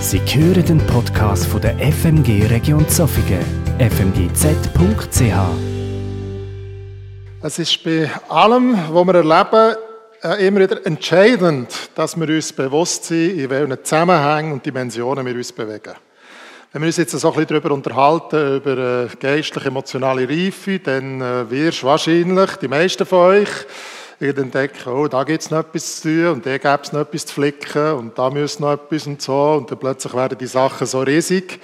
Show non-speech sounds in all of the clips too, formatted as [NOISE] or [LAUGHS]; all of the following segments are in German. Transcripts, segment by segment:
Sie hören den Podcast von der FMG Region Zofingen, fmgz.ch. Es ist bei allem, was wir erleben, äh, immer wieder entscheidend, dass wir uns bewusst sind, in welchen Zusammenhängen und Dimensionen wir uns bewegen. Wenn wir uns jetzt so ein bisschen darüber unterhalten, über äh, geistliche, emotionale Reife, dann äh, wirst du wahrscheinlich, die meisten von euch, entdecken, oh, da gibt es noch etwas zu tun und da gibt es noch etwas zu flicken und da muss noch etwas und so und dann plötzlich werden die Sachen so riesig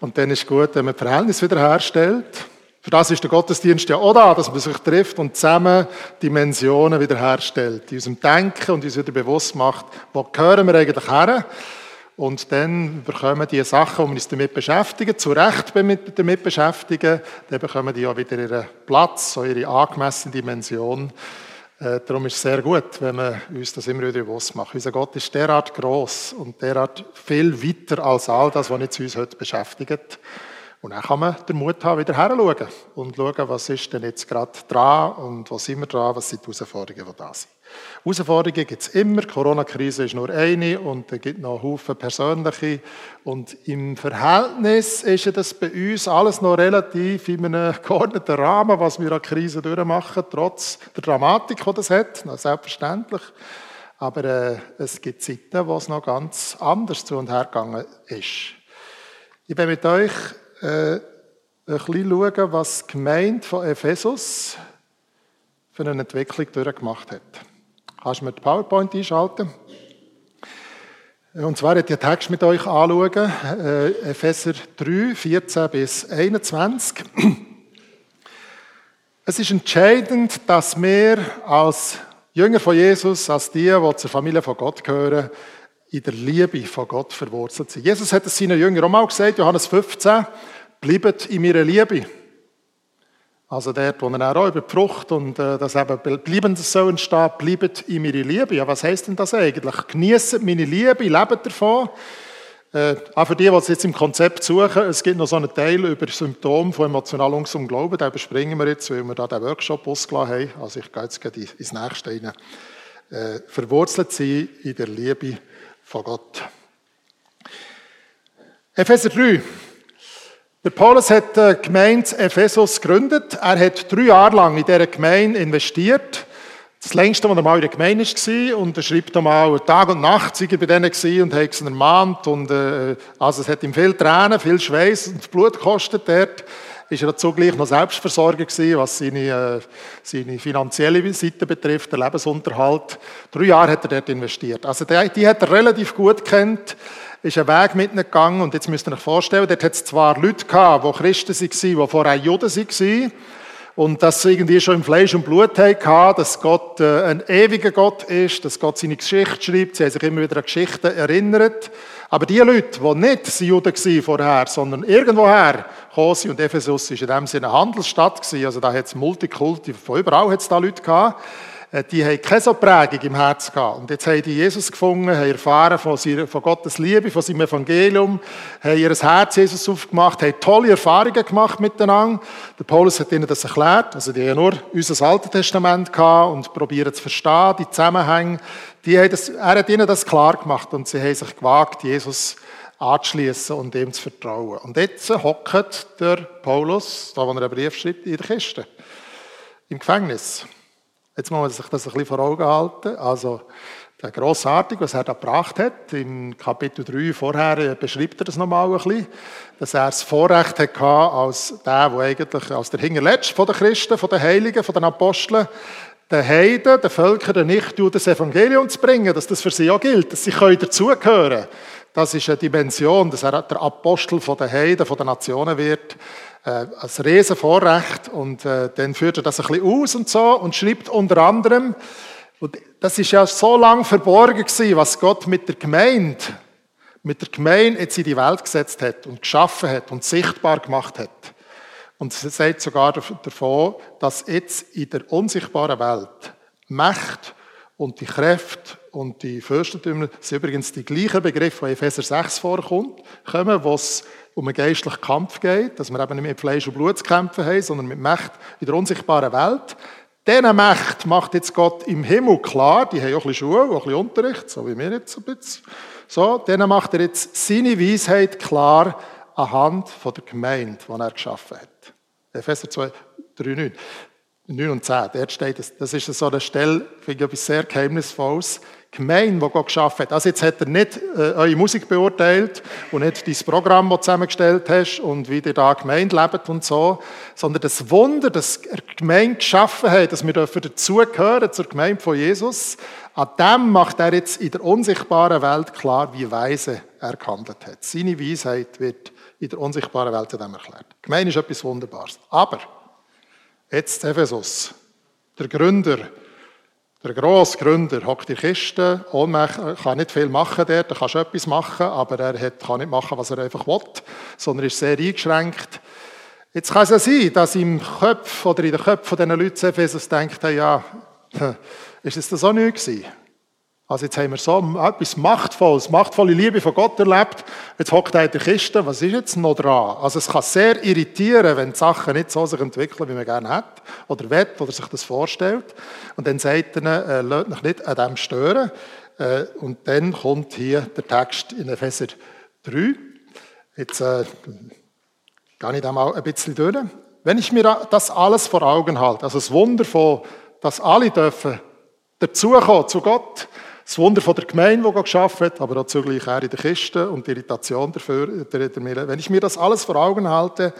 und dann ist es gut, wenn man Verhältnis wiederherstellt. Für das ist der Gottesdienst ja auch da, dass man sich trifft und zusammen Dimensionen wiederherstellt, in unserem Denken und uns wieder bewusst macht, wo gehören wir eigentlich her? Und dann bekommen die Sachen, die wir uns damit beschäftigen, zu Recht damit beschäftigen, dann bekommen die auch wieder ihren Platz, so ihre angemessene Dimension. Äh, darum ist es sehr gut, wenn wir uns das immer wieder bewusst machen. Unser Gott ist derart groß und derart viel weiter als all das, was uns heute beschäftigt. Und dann kann man den Mut haben, wieder herzuschauen und schauen, was ist denn jetzt gerade dran und wo sind wir dran, was sind die Herausforderungen, die da sind. Herausforderungen gibt es immer. Die Corona-Krise ist nur eine und es gibt noch Haufen persönliche. Und im Verhältnis ist das bei uns alles noch relativ in einem [LAUGHS] geordneten Rahmen, was wir an Krisen durchmachen, trotz der Dramatik, die das hat, selbstverständlich. Aber äh, es gibt Zeiten, wo es noch ganz anders zu und her gegangen ist. Ich bin mit euch äh, ein bisschen schauen, was die Gemeinde von Ephesus für eine Entwicklung durchgemacht hat. Kannst du mir die PowerPoint einschalten? Und zwar werde ich den Text mit euch anschauen, äh, Epheser 3, 14 bis 21. Es ist entscheidend, dass wir als Jünger von Jesus, als die, die zur Familie von Gott gehören, in der Liebe von Gott verwurzelt sind. Jesus hat es seinen Jüngern auch mal gesagt, Johannes 15, bleibt in meiner Liebe. Also dort, wo er auch über die Frucht und äh, das eben Bleibendes so entsteht, bleibt in meiner Liebe. Ja, was heisst denn das eigentlich? Genießt meine Liebe, lebt davon. Äh, auch für die, die es jetzt im Konzept suchen, es gibt noch so einen Teil über Symptome von emotional ungesundem Glauben, den überspringen wir jetzt, weil wir da den Workshop ausgelassen haben. Also ich gehe jetzt gleich ins nächste rein. Äh, verwurzelt sein in der Liebe von Gott. Epheser 3. Der Paulus hat die Gemeinde Ephesus gegründet. Er hat drei Jahre lang in dieser Gemeinde investiert. Das längste, was er mal in der Gemeinde war. Und er schreibt einmal, Tag und Nacht sei er bei denen und hat sie ermahnt. Und, äh, also es hat ihm viel Tränen, viel Schweiß und Blut gekostet dort. Ist er zugleich noch Selbstversorger gewesen, was seine, äh, seine finanzielle Seite betrifft, der Lebensunterhalt. Drei Jahre hat er dort investiert. Also die, die hat er relativ gut kennt ist ein Weg mit ihnen gegangen und jetzt müsst ihr euch vorstellen, dort hat es zwar Leute gehabt, die Christen waren, die vorher Juden waren und sie irgendwie schon im Fleisch und Blut hatten, dass Gott äh, ein ewiger Gott ist, dass Gott seine Geschichte schreibt, sie haben sich immer wieder an Geschichten erinnert. Aber die Leute, die nicht Juden waren vorher, sondern irgendwoher gekommen sind, und Ephesus war in dem Sinne eine Handelsstadt, also da hat es Multikulti, von überall hat es da Leute gehabt, äh, die haben keine so Prägung im Herzen gehabt. Und jetzt haben die Jesus gefunden, haben erfahren von, von Gottes Liebe, von seinem Evangelium, haben ihr Herz Jesus aufgemacht, haben tolle Erfahrungen gemacht miteinander. Der Paulus hat ihnen das erklärt. Also die haben nur unser Altes Testament gehabt und probieren zu verstehen, die Zusammenhänge. Das, er hat ihnen das klar gemacht und sie haben sich gewagt, Jesus anzuschließen und ihm zu vertrauen. Und jetzt hockt der Paulus, da wo er einen Brief schreibt, in der Kiste. Im Gefängnis. Jetzt muss man sich das ein bisschen vor Augen halten. Also, der grossartig, was er da gebracht hat. Im Kapitel 3 vorher äh, beschreibt er das nochmal ein bisschen, dass er das Vorrecht hatte, als der, der eigentlich als der Hinterletzte von den Christen, von den Heiligen, von den Aposteln, den Heiden, den Völkern, Nichtjuden das Evangelium zu bringen, dass das für sie auch gilt, dass sie dazugehören können. Das ist eine Dimension, dass er der Apostel von den Heiden, von den Nationen wird äh, als Riesenvorrecht und äh, dann führt er das ein bisschen aus und so und schreibt unter anderem, und das ist ja so lange verborgen gewesen, was Gott mit der Gemeinde, mit der Gemeinde jetzt in die Welt gesetzt hat und geschaffen hat und sichtbar gemacht hat. Und es sagt sogar davon, dass jetzt in der unsichtbaren Welt Macht und die Kräfte und die Fürstentümer sind übrigens die gleichen Begriffe, die in Epheser 6 vorkommen, kommen, wo es um einen geistlichen Kampf geht, dass wir eben nicht mit Fleisch und Blut zu kämpfen haben, sondern mit Macht in der unsichtbaren Welt. Diese Macht macht jetzt Gott im Himmel klar, die haben auch ein bisschen Schule, auch ein bisschen Unterricht, so wie wir jetzt ein bisschen. So, dann macht er jetzt seine Weisheit klar anhand von der Gemeinde, die er geschaffen hat. Epheser 2, 3, 9. 9 und 10, dort steht es, das ist so eine Stelle, finde ich etwas sehr Geheimnisvolles. Gemeinde, die Gott geschaffen hat. Also jetzt hat er nicht äh, eure Musik beurteilt und nicht dein Programm, das du zusammengestellt hast und wie ihr da Gemeinde lebt und so, sondern das Wunder, dass er Gemeinde geschaffen hat, dass wir dazugehören zur Gemeinde von Jesus, an dem macht er jetzt in der unsichtbaren Welt klar, wie weise er gehandelt hat. Seine Weisheit wird in der unsichtbaren Welt dem erklärt. Gemeinde ist etwas Wunderbares. Aber Jetzt Ephesus. Der Gründer, der grosse Gründer, hockt in der Kiste, kann nicht viel machen dort, er kann schon etwas machen, aber er kann nicht machen, was er einfach will, sondern ist sehr eingeschränkt. Jetzt kann es ja sein, dass im Kopf oder in den Köpfen dieser Leute Ephesus denkt, ja, [LAUGHS] ist es das auch nicht gewesen? Also jetzt haben wir so etwas Machtvolles, machtvolle Liebe von Gott erlebt. Jetzt hockt er in der Kiste. Was ist jetzt noch dran? Also es kann sehr irritieren, wenn die Sachen nicht so sich entwickeln, wie man gerne hat oder will oder sich das vorstellt. Und dann sagt er, äh, lasst euch nicht an dem stören. Äh, und dann kommt hier der Text in Epheser 3. Jetzt äh, gehe ich da mal ein bisschen durch. Wenn ich mir das alles vor Augen halte, also das Wunder von, dass alle dürfen dazukommen zu Gott, das Wunder von der Gemeinde, die Gott geschaffen hat, aber auch zugleich auch in der Kiste und die Irritation dafür. Wenn ich mir das alles vor Augen halte,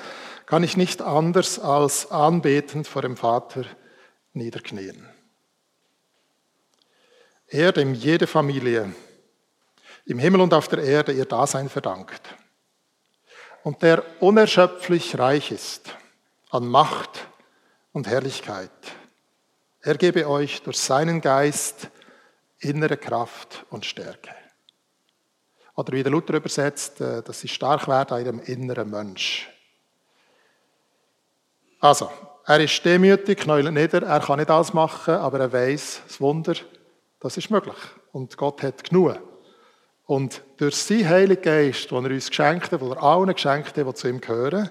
kann ich nicht anders als anbetend vor dem Vater niederknien. Er, dem jede Familie im Himmel und auf der Erde ihr Dasein verdankt und der unerschöpflich reich ist an Macht und Herrlichkeit. Er gebe euch durch seinen Geist innere Kraft und Stärke. Oder wie der Luther übersetzt, äh, dass sie stark werden an ihrem inneren Mensch. Also, er ist demütig, knäuelt nieder, er kann nicht alles machen, aber er weiß, das Wunder, das ist möglich. Und Gott hat genug. Und durch seinen Heiligen Geist, den er uns geschenkt hat, den er allen geschenkt hat, die zu ihm gehören,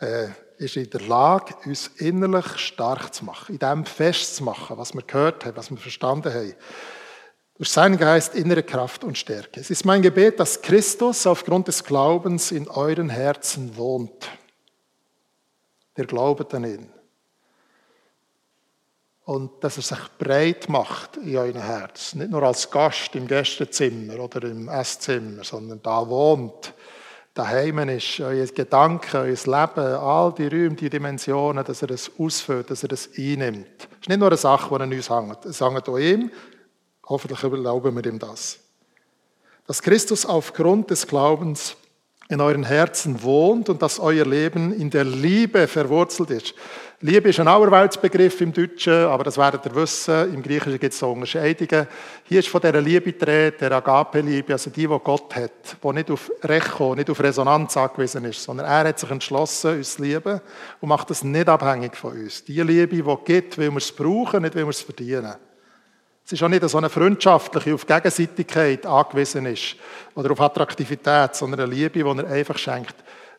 äh, ist in der Lage, uns innerlich stark zu machen, in dem festzumachen, was wir gehört haben, was wir verstanden haben durch seinen Geist innere Kraft und Stärke. Es ist mein Gebet, dass Christus aufgrund des Glaubens in euren Herzen wohnt. Der Glaube an ihn. Und dass er sich breit macht in euren Herzen. Nicht nur als Gast im Gästezimmer oder im Esszimmer, sondern da wohnt. Daheim ist euer Gedanken, euer Leben, all die Räume, die Dimensionen, dass er es ausfüllt, dass er es einnimmt. Es ist nicht nur eine Sache, die an uns hängt. Es hängt an ihm, Hoffentlich erlauben wir ihm das. Dass Christus aufgrund des Glaubens in euren Herzen wohnt und dass euer Leben in der Liebe verwurzelt ist. Liebe ist ein Auerweltsbegriff im Deutschen, aber das werdet ihr wissen. Im Griechischen gibt es so Unterscheidungen. Hier ist von dieser Liebe die Rede, der Agape-Liebe, also die, die Gott hat, die nicht auf Recho, nicht auf Resonanz angewiesen ist, sondern er hat sich entschlossen, uns zu lieben und macht das nicht abhängig von uns. Die Liebe, die gibt, weil wir es brauchen, nicht weil wir es verdienen. Es ist auch nicht so eine freundschaftliche, auf Gegenseitigkeit angewiesen ist oder auf Attraktivität, sondern eine Liebe, die er einfach schenkt.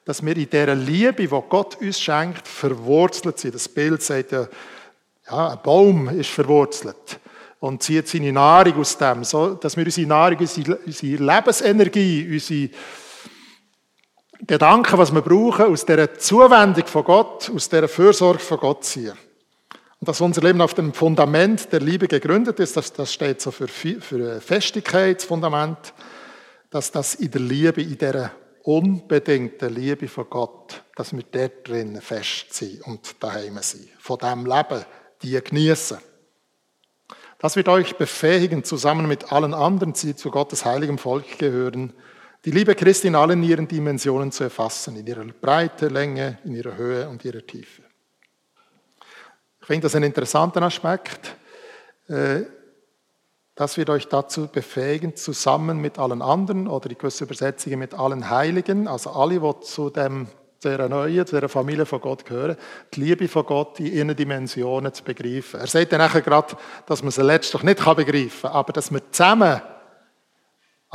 Dass wir in dieser Liebe, die Gott uns schenkt, verwurzelt sind. Das Bild sagt ja, ja ein Baum ist verwurzelt und zieht seine Nahrung aus dem, so dass wir unsere Nahrung, unsere, Lebensenergie, unsere Gedanken, was wir brauchen, aus dieser Zuwendung von Gott, aus dieser Fürsorge von Gott ziehen. Und dass unser Leben auf dem Fundament der Liebe gegründet ist, das, das steht so für, für Festigkeitsfundament, dass das in der Liebe, in der unbedingten Liebe von Gott, dass wir dort drin fest sind und daheim sind. Von dem Leben, die genießen. Das wird euch befähigen, zusammen mit allen anderen, die zu Gottes heiligem Volk gehören, die Liebe Christi in allen ihren Dimensionen zu erfassen, in ihrer Breite, Länge, in ihrer Höhe und ihrer Tiefe. Ich finde das einen interessanten Aspekt. Äh, das wird euch dazu befähigen, zusammen mit allen anderen oder die gewisse Übersetzungen mit allen Heiligen, also alle, die zu dem dieser neuen, zu dieser Familie von Gott gehören, die Liebe von Gott in ihren Dimensionen zu begreifen. Er sagt dann nachher gerade, dass man sie letztlich nicht begreifen kann, aber dass wir zusammen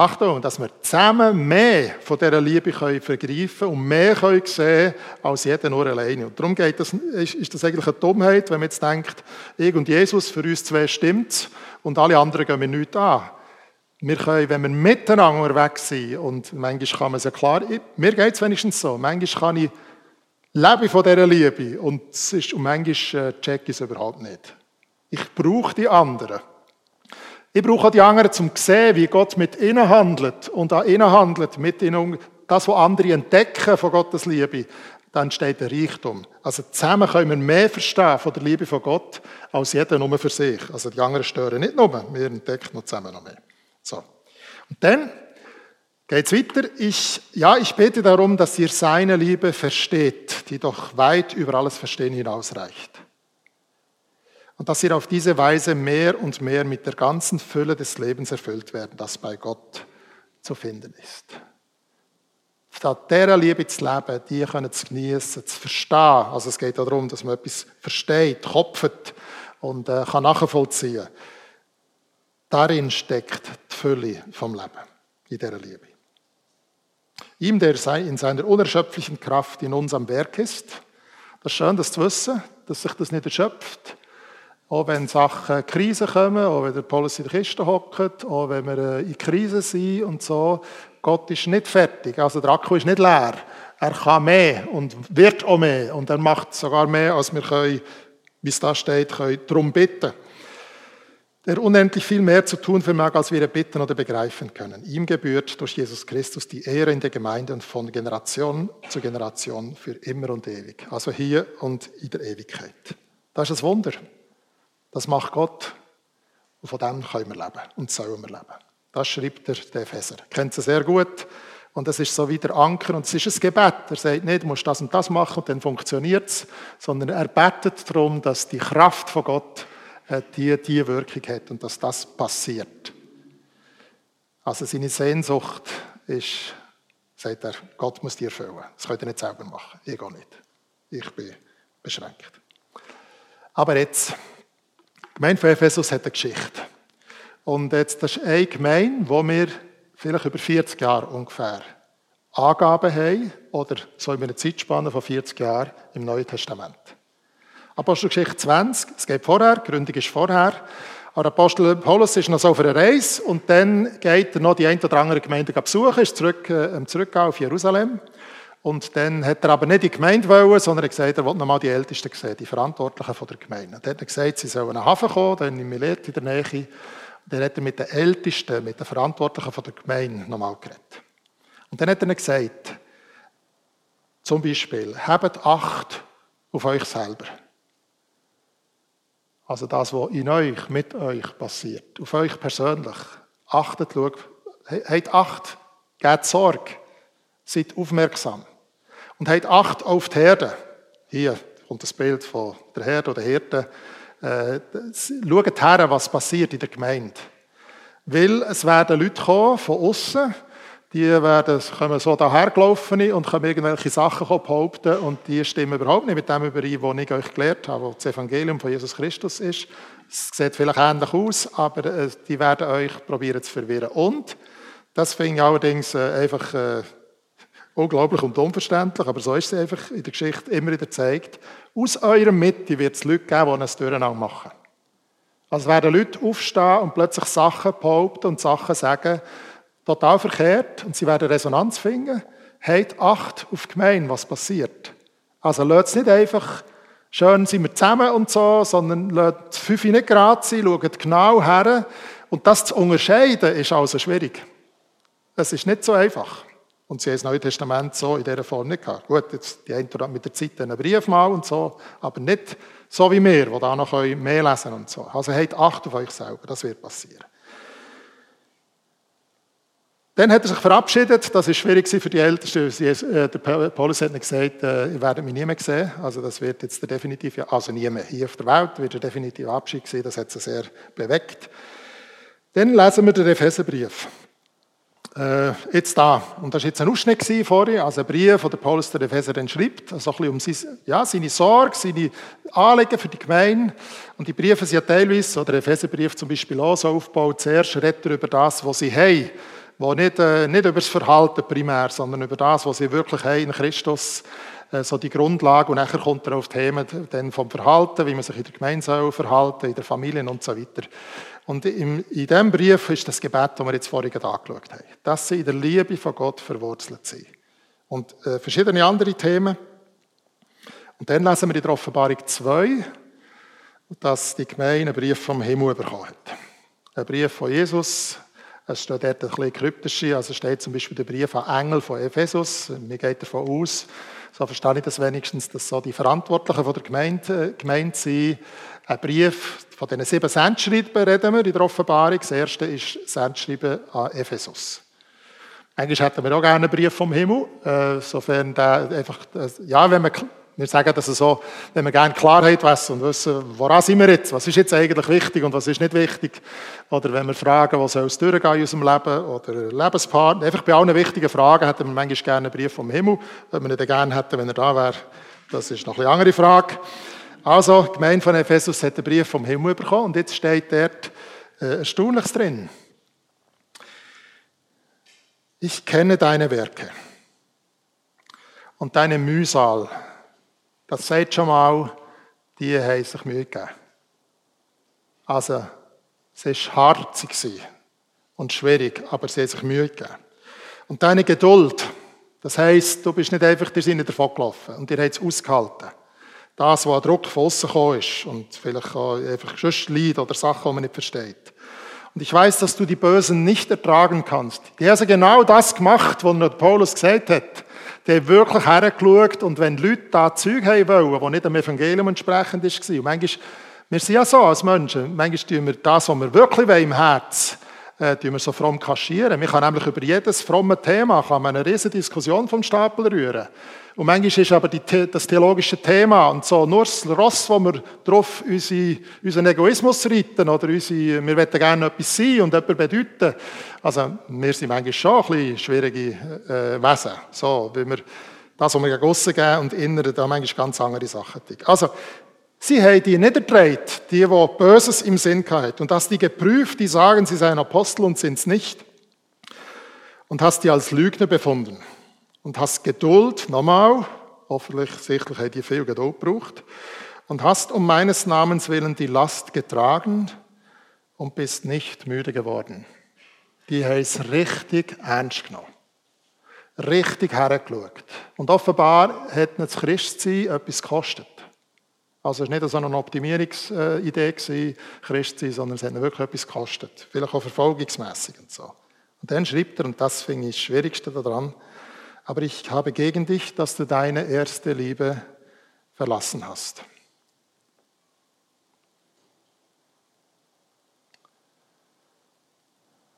Achtung, dass wir zusammen mehr von dieser Liebe können vergreifen und mehr können sehen als jeder nur alleine. Und darum geht das, ist das eigentlich eine Dummheit, wenn man jetzt denkt, ich und Jesus, für uns zwei stimmt und alle anderen gehen mir nichts an. Wir können, wenn wir miteinander unterwegs sind, und manchmal kann man es ja klar, mir geht es wenigstens so, manchmal kann ich lebe von dieser Liebe und, es ist, und manchmal äh, check ich es überhaupt nicht. Ich brauche die anderen. Ich brauche auch die anderen, um zu sehen, wie Gott mit ihnen handelt und an ihnen handelt, mit ihnen, das, was andere entdecken von Gottes Liebe, dann entsteht der Reichtum. Also zusammen können wir mehr verstehen von der Liebe von Gott, als jeder nur für sich. Also die anderen stören nicht nur, wir entdecken noch zusammen noch mehr. So. Und dann geht es weiter. Ich, ja, ich bete darum, dass ihr seine Liebe versteht, die doch weit über alles Verstehen hinausreicht. Und dass ihr auf diese Weise mehr und mehr mit der ganzen Fülle des Lebens erfüllt werden, das bei Gott zu finden ist. Statt dieser Liebe zu leben, die können zu genießen, zu verstehen. Also es geht darum, dass man etwas versteht, kopft und äh, kann nachvollziehen. Darin steckt die Fülle vom Leben, in dieser Liebe. Ihm, der in seiner unerschöpflichen Kraft in uns am Werk ist. Das ist schön, das zu wissen, dass sich das nicht erschöpft. Auch wenn Sachen Krisen kommen, auch wenn der Paulus in der Kiste hockt, auch wenn wir äh, in Krisen sind und so. Gott ist nicht fertig, also der Akku ist nicht leer. Er kann mehr und wird auch mehr und er macht sogar mehr, als wir können, wie es da steht, können darum bitten der unendlich viel mehr zu tun vermag, als wir bitten oder begreifen können. Ihm gebührt durch Jesus Christus die Ehre in der Gemeinde und von Generation zu Generation für immer und ewig. Also hier und in der Ewigkeit. Das ist ein Wunder. Das macht Gott und von dem können wir leben und sollen wir leben. Das schreibt der, der Epheser. Kennt sie sehr gut. Und das ist so wie der Anker und es ist ein Gebet. Er sagt nicht, du musst das und das machen und dann funktioniert es, sondern er betet darum, dass die Kraft von Gott äh, die, die Wirkung hat und dass das passiert. Also seine Sehnsucht ist, sagt er, Gott muss dir erfüllen. Das könnt ihr nicht selber machen. Ich gehe nicht. Ich bin beschränkt. Aber jetzt, Gemeinde von Ephesus hat eine Geschichte. Und jetzt, das ist eine Gemeinde, wo wir vielleicht über 40 Jahre ungefähr Angaben haben, oder so in einer Zeitspanne von 40 Jahren im Neuen Testament. Apostelgeschichte 20, es geht vorher, die Gründung ist vorher. Aber Apostel Paulus ist noch so auf einer Reise und dann geht er noch die ein oder andere Gemeinde besuchen, ist zurück, äh, zurück auf Jerusalem. Und dann hat er aber nicht die Gemeinde wollen, sondern er gesagt, er wollte nochmal die Ältesten sehen, die Verantwortlichen von der Gemeinde. Und dann hat er gesagt, sie sollen nach Hafen kommen, dann in Milet in der Nähe. Und dann hat er mit den Ältesten, mit den Verantwortlichen von der Gemeinde nochmal geredet. Und dann hat er gesagt, zum Beispiel, habt Acht auf euch selber. Also das, was in euch, mit euch passiert, auf euch persönlich. Achtet, schaut, habt Acht, gebt Sorge, seid aufmerksam. Und habt Acht auf die Herde. Hier kommt das Bild von der Herde oder Hirte. Äh, schaut her, was passiert in der Gemeinde. Weil es werden Leute kommen von außen, die werden, kommen so dahergelaufen und können irgendwelche Sachen behaupten und die stimmen überhaupt nicht mit dem überein, was ich euch gelehrt habe, was das Evangelium von Jesus Christus ist. Es sieht vielleicht ähnlich aus, aber äh, die werden euch probieren zu verwirren. Und, das finde ich allerdings äh, einfach unglaublich und unverständlich, aber so ist es einfach in der Geschichte immer wieder gezeigt, aus eurer Mitte wird es Leute geben, die ein Durcheinander machen. Also werden Leute aufstehen und plötzlich Sachen behaupten und Sachen sagen, total verkehrt und sie werden Resonanz finden. Habt Acht auf die Gemeinde, was passiert. Also lasst es nicht einfach, schön sind wir zusammen und so, sondern lasst fünf nicht gerade sein, schaut genau her. Und das zu unterscheiden, ist also schwierig. Es ist nicht so einfach. Und sie haben das Neue Testament so in dieser Form nicht gehabt. Gut, jetzt die einen mit der Zeit einen Brief mal und so, aber nicht so wie wir, die da noch mehr lesen und so. Also habt Acht auf euch selber, das wird passieren. Dann hat er sich verabschiedet. Das ist schwierig für die Ältesten. Äh, der Paulus hat gesagt, äh, ihr werdet mich nie mehr sehen. Also das wird jetzt der definitive, also nie mehr hier auf der Welt, wird der definitive Abschied sein. Das hat sie sehr bewegt. Dann lesen wir den Epheserbrief. Äh, jetzt da. Und das war jetzt ein Ausschnitt vorher, also ein Brief, den Paulus der Epheser dann schreibt, also ein bisschen um sein, ja, seine Sorge, seine Anliegen für die Gemeinde. Und die Briefe sind ja teilweise, oder der Epheserbrief zum Beispiel auch so aufgebaut, zuerst redet er über das, was sie haben wo nicht, äh, nicht über das Verhalten primär, sondern über das, was sie wirklich haben in Christus, äh, so die Grundlage. Und nachher kommt er auf Themen dann vom Verhalten, wie man sich in der Gemeinde soll verhalten, in der Familie und so weiter. Und in, diesem Brief ist das Gebet, das wir jetzt vorhin angeschaut haben, dass sie in der Liebe von Gott verwurzelt sind. Und äh, verschiedene andere Themen. Und dann lesen wir in der Offenbarung 2, dass die Gemeinde einen Brief vom Himmel bekommen hat. Ein Brief von Jesus. Es steht dort ein bisschen kryptisch, also steht zum Beispiel der Brief an Engel von Ephesus. Mir geht davon aus, so verstehe ich das wenigstens, dass so die Verantwortlichen von der Gemeinde, äh, Gemeinde sind. Ein Brief von diesen sieben Sendschreiben reden wir in der Offenbarung. Das erste ist Sendschreiben an Ephesus. Eigentlich hätten wir auch gerne einen Brief vom Himmel, äh, sofern der einfach, äh, ja, wenn man wir sagen das so, wenn wir gerne Klarheit wissen und wissen, woran sind wir jetzt, was ist jetzt eigentlich wichtig und was ist nicht wichtig. Oder wenn wir fragen, was soll es durchgehen in unserem Leben oder Lebenspartner. Einfach bei allen wichtigen Fragen hätten wir manchmal gerne einen Brief vom Himmel. Wenn wir ihn gerne hätten, wenn er da wäre, das ist noch eine andere Frage. Also, die Gemeinde von Ephesus hat einen Brief vom Himmel bekommen und jetzt steht dort äh, Erstaunliches drin. Ich kenne deine Werke und deine Mühsal das sagt schon mal, die haben sich Mühe gegeben. Also, es war hart und schwierig, aber sie haben sich Mühe gegeben. Und deine Geduld, das heisst, du bist nicht einfach der Sinne davon gelaufen und ihr habt es ausgehalten. Das, was an Druck von außen ist und vielleicht auch einfach sonst Leid oder Sachen, die man nicht versteht. Und ich weiß, dass du die Bösen nicht ertragen kannst. Die haben also genau das gemacht, was Paulus gesagt hat. Die haben wirklich hergeschaut und wenn Leute da Zeug haben wollen, die nicht dem Evangelium entsprechend war, und manchmal, wir sind ja so als Menschen, manchmal tun wir das, was wir wirklich wollen im Herz, äh, wir so fromm kaschieren. Wir können nämlich über jedes fromme Thema kann man eine riesige Diskussion vom Stapel rühren. Und manchmal ist aber die, das theologische Thema und so nur das Ross, wo wir drauf unsere, unseren Egoismus reiten oder unsere, wir wollen gerne etwas sein und etwas bedeuten. Also wir sind manchmal schon ein bisschen schwierige äh, Wesen. So, wie wir das, was wir gegen aussen geben und innen, da manchmal ganz andere Sachen. Also, Sie haben die ertragen, die, die Böses im Sinn hatten. Und hast die geprüft, die sagen, sie seien Apostel und sind es nicht. Und hast die als Lügner befunden. Und hast Geduld, nochmal, hoffentlich, sicherlich hat die viel Geduld gebraucht. Und hast um meines Namens willen die Last getragen und bist nicht müde geworden. Die haben es richtig ernst genommen. Richtig hergeschaut. Und offenbar hat das Christsein etwas gekostet. Also es war nicht so eine Optimierungsidee, Christ sein, sondern es hat wirklich etwas gekostet. Vielleicht auch verfolgungsmässig und so. Und dann schreibt er, und das finde ich das Schwierigste daran, aber ich habe gegen dich, dass du deine erste Liebe verlassen hast.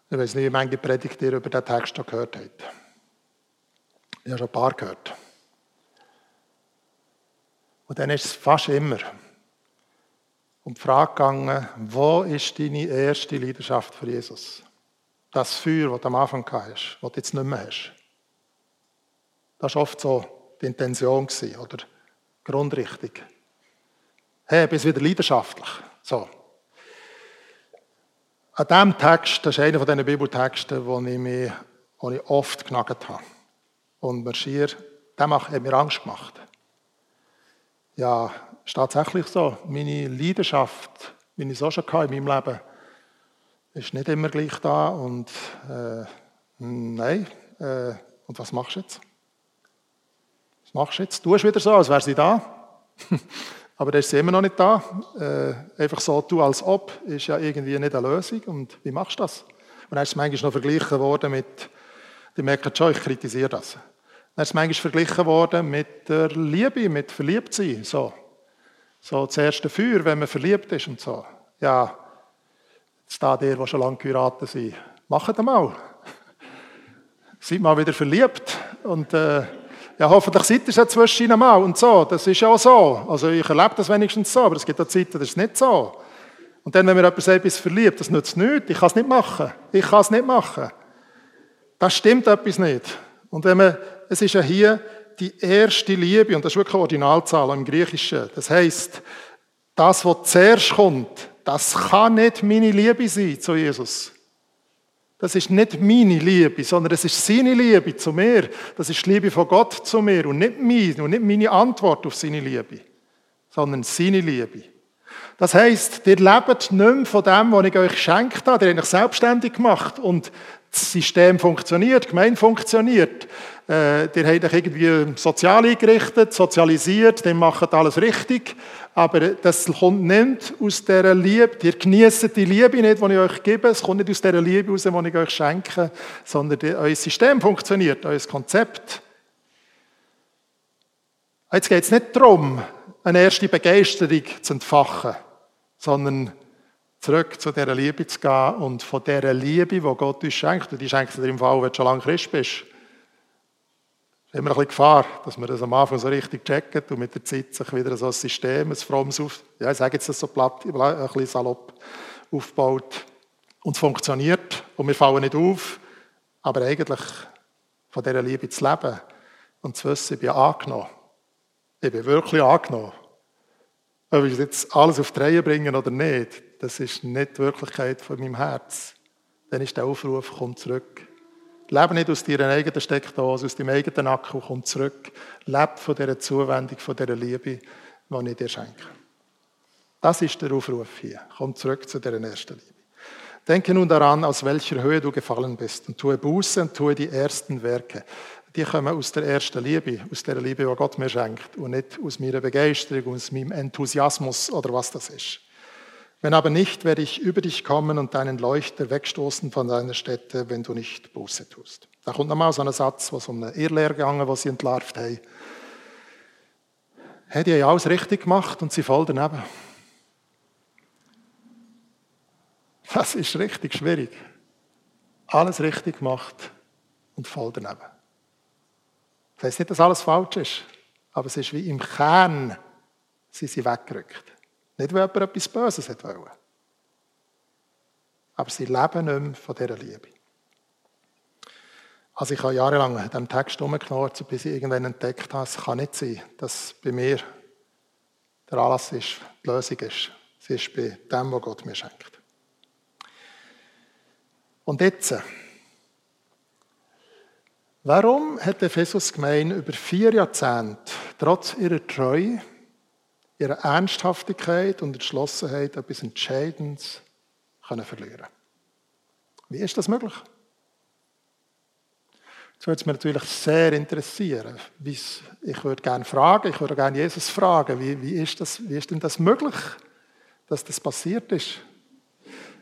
Ich weiß nicht, wie manche Predigt ihr über den Text gehört habt. Ich habe schon ein paar gehört. Und dann ist es fast immer um die Frage gegangen, wo ist deine erste Leidenschaft für Jesus? Das Feuer, das du am Anfang hast, das du jetzt nicht mehr hast. Das war oft so die Intention oder die Grundrichtung. Hey, bist wieder leidenschaftlich. So. An diesem Text, das ist einer von diesen Bibeltexten, wo ich mich wo ich oft genagt habe. Und mir schier, der hat mir Angst gemacht. Ja, ist tatsächlich so. Meine Leidenschaft, wie ich es auch schon hatte in meinem Leben, ist nicht immer gleich da. Und äh, nein, äh, und was machst du jetzt? Machst du jetzt? Du hast wieder so, als wäre sie da. [LAUGHS] Aber der ist sie immer noch nicht da. Äh, einfach so tun, als ob, ist ja irgendwie nicht eine Lösung. Und wie machst du das? Und dann ist es manchmal noch verglichen worden mit, die merken schon, ich kritisiere das. Er ist manchmal verglichen worden mit der Liebe, mit Verliebtsein. So. so das erste Feuer, wenn man verliebt ist und so. Ja, jetzt da der, die schon lange geheiratet sind, macht das mal. [LAUGHS] seid mal wieder verliebt und äh, ja, hoffentlich seid ihr es zwischen mal und so. Das ist ja auch so. Also ich erlebe das wenigstens so, aber es gibt auch Zeiten, das ist nicht so. Und dann, wenn mir jemand ich verliebt, das nützt nichts. Ich kann es nicht machen. Ich kann es nicht machen. Das stimmt etwas nicht. Und wenn man es ist ja hier die erste Liebe, und das ist wirklich eine Ordinalzahl im Griechischen. Das heißt, das, was zuerst kommt, das kann nicht meine Liebe sein zu Jesus. Das ist nicht meine Liebe, sondern es ist seine Liebe zu mir. Das ist die Liebe von Gott zu mir und nicht meine und nicht meine Antwort auf seine Liebe, sondern seine Liebe. Das heisst, ihr lebt nicht mehr von dem, was ich euch geschenkt habe. Ihr habt euch selbstständig gemacht und das System funktioniert, die Gemeinde funktioniert. Äh, ihr habt euch irgendwie sozial eingerichtet, sozialisiert, ihr macht alles richtig. Aber das kommt nicht aus dieser Liebe. Ihr genießt die Liebe nicht, die ich euch gebe. Es kommt nicht aus dieser Liebe raus, die ich euch schenke, sondern euer System funktioniert, euer Konzept. Jetzt geht es nicht darum, eine erste Begeisterung zu entfachen, sondern zurück zu dieser Liebe zu gehen und von dieser Liebe, die Gott uns schenkt, und die schenkt dir im Fall, wenn du schon lange Christ bist, ist immer ein bisschen Gefahr, dass man das am Anfang so richtig checkt und mit der Zeit sich wieder so ein System, ein frommes, auf, ja, ich sage jetzt das so platt, ein bisschen salopp aufbaut und es funktioniert und wir fallen nicht auf, aber eigentlich von dieser Liebe zu leben und zu wissen, ich bin angenommen. Ich bin wirklich angenommen. Ob ich jetzt alles auf die Reihe bringe oder nicht, das ist nicht die Wirklichkeit von meinem Herz. Dann ist der Aufruf, komm zurück. Lebe nicht aus deiner eigenen Steckdose, aus deinem eigenen Akku, komm zurück. Lebe von dieser Zuwendung, von dieser Liebe, die ich dir schenke. Das ist der Aufruf hier. Komm zurück zu dieser ersten Liebe. Denke nun daran, aus welcher Höhe du gefallen bist und tue Buße und tue die ersten Werke. Die kommen aus der ersten Liebe, aus der Liebe, die Gott mir schenkt und nicht aus meiner Begeisterung, aus meinem Enthusiasmus oder was das ist. Wenn aber nicht, werde ich über dich kommen und deinen Leuchter wegstoßen von deiner Stätte, wenn du nicht Buße tust. Da kommt nochmal so ein Satz, was um eine Irrlehre gegangen, was sie entlarvt haben. Hey, die haben alles richtig gemacht und sie voll daneben. Das ist richtig schwierig. Alles richtig gemacht und voll daneben. Das heißt nicht, dass alles falsch ist, aber es ist wie im Kern, sie sind weggerückt. Nicht, weil jemand etwas Böses wollte. Aber sie leben nicht mehr von dieser Liebe. Also ich habe jahrelang an diesem Text herumgeknurrt, bis ich irgendwann entdeckt habe, es kann nicht sein, dass bei mir der Anlass ist, die Lösung ist. Sie ist bei dem, was Gott mir schenkt. Und jetzt, warum hat Ephesus Gemeinde über vier Jahrzehnte trotz ihrer Treue ihre Ernsthaftigkeit und Entschlossenheit etwas Entscheidendes können verlieren Wie ist das möglich? Jetzt würde mich natürlich sehr interessieren. Ich würde gerne fragen, ich würde gerne Jesus fragen, wie, wie, ist das, wie ist denn das möglich, dass das passiert ist?